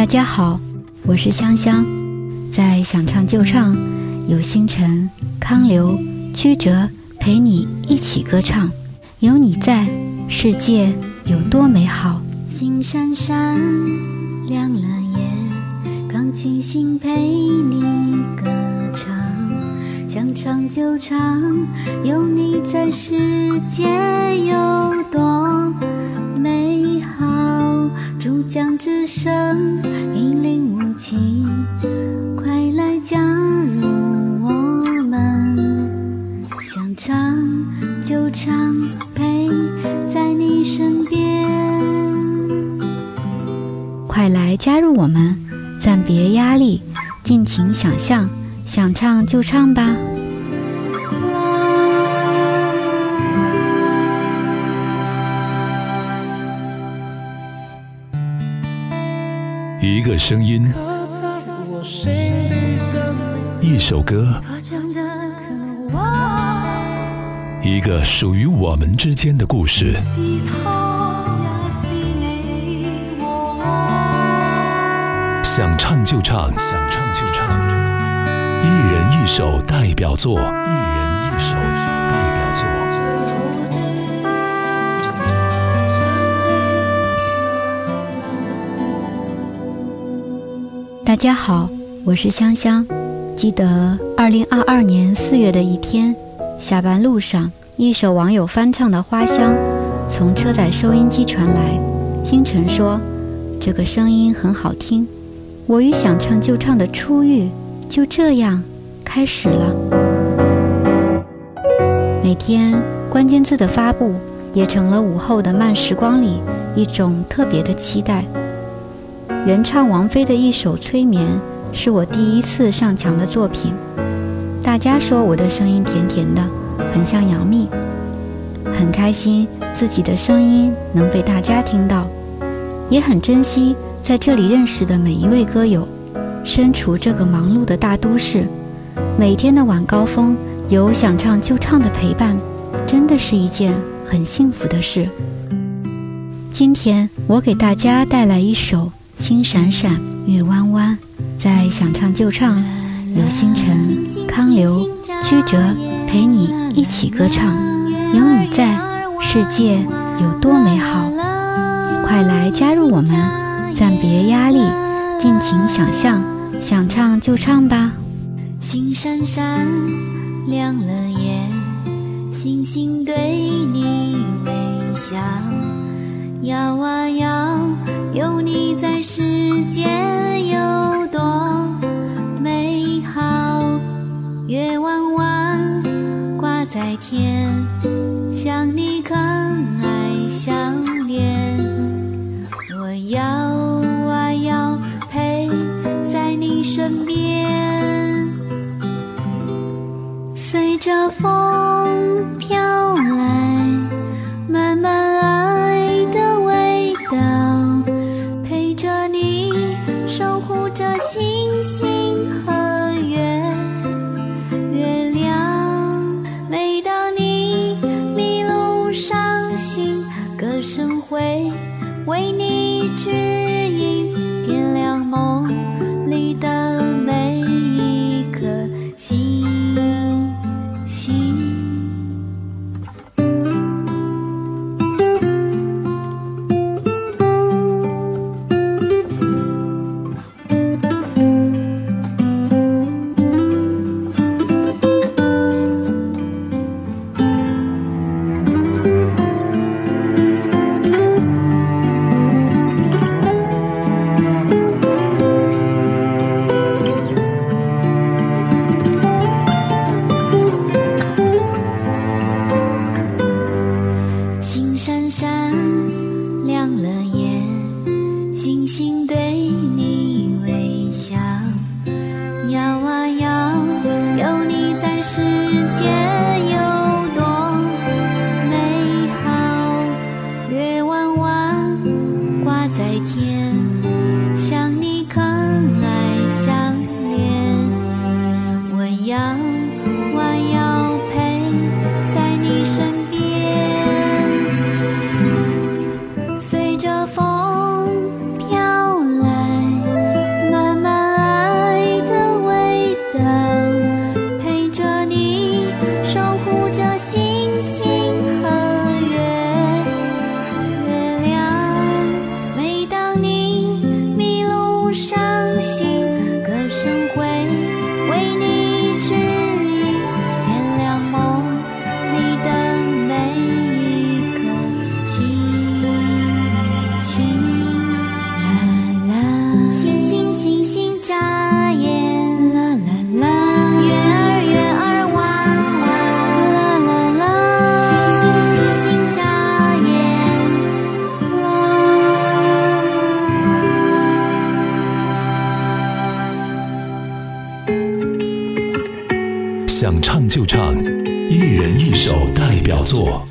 大家好，我是香香，在想唱就唱，有星辰、康流、曲折陪你一起歌唱，有你在，世界有多美好。星闪闪，亮了夜，钢琴心陪你歌唱，想唱就唱，有你在，世界有多美好。珠江之声，就唱，陪在你身边。快来加入我们，暂别压力，尽情想象，想唱就唱吧。一个声音，一首歌，一个属于我们之间的故事。想唱就唱，想唱就唱，一人一首代表作，一人一首代表作。大家好，我是香香。记得二零二二年四月的一天，下班路上，一首网友翻唱的《花香》从车载收音机传来。星辰说：“这个声音很好听。”我与想唱就唱的初遇就这样开始了。每天关键字的发布也成了午后的慢时光里一种特别的期待。原唱王菲的一首《催眠》是我第一次上墙的作品，大家说我的声音甜甜的，很像杨幂，很开心自己的声音能被大家听到，也很珍惜在这里认识的每一位歌友。身处这个忙碌的大都市，每天的晚高峰有想唱就唱的陪伴，真的是一件很幸福的事。今天我给大家带来一首。星闪闪，月弯弯，在想唱就唱，有星辰、康流、曲折陪你一起歌唱，有你在，世界有多美好。快来加入我们，暂别压力，尽情想象，想唱就唱吧。星闪闪，亮了夜，星星对你微笑，摇啊摇。有你在，世界有多美好。月弯弯挂在天，想你可爱笑脸。我摇啊摇，陪在你身边，随着风 You. 想唱就唱，一人一首代表作。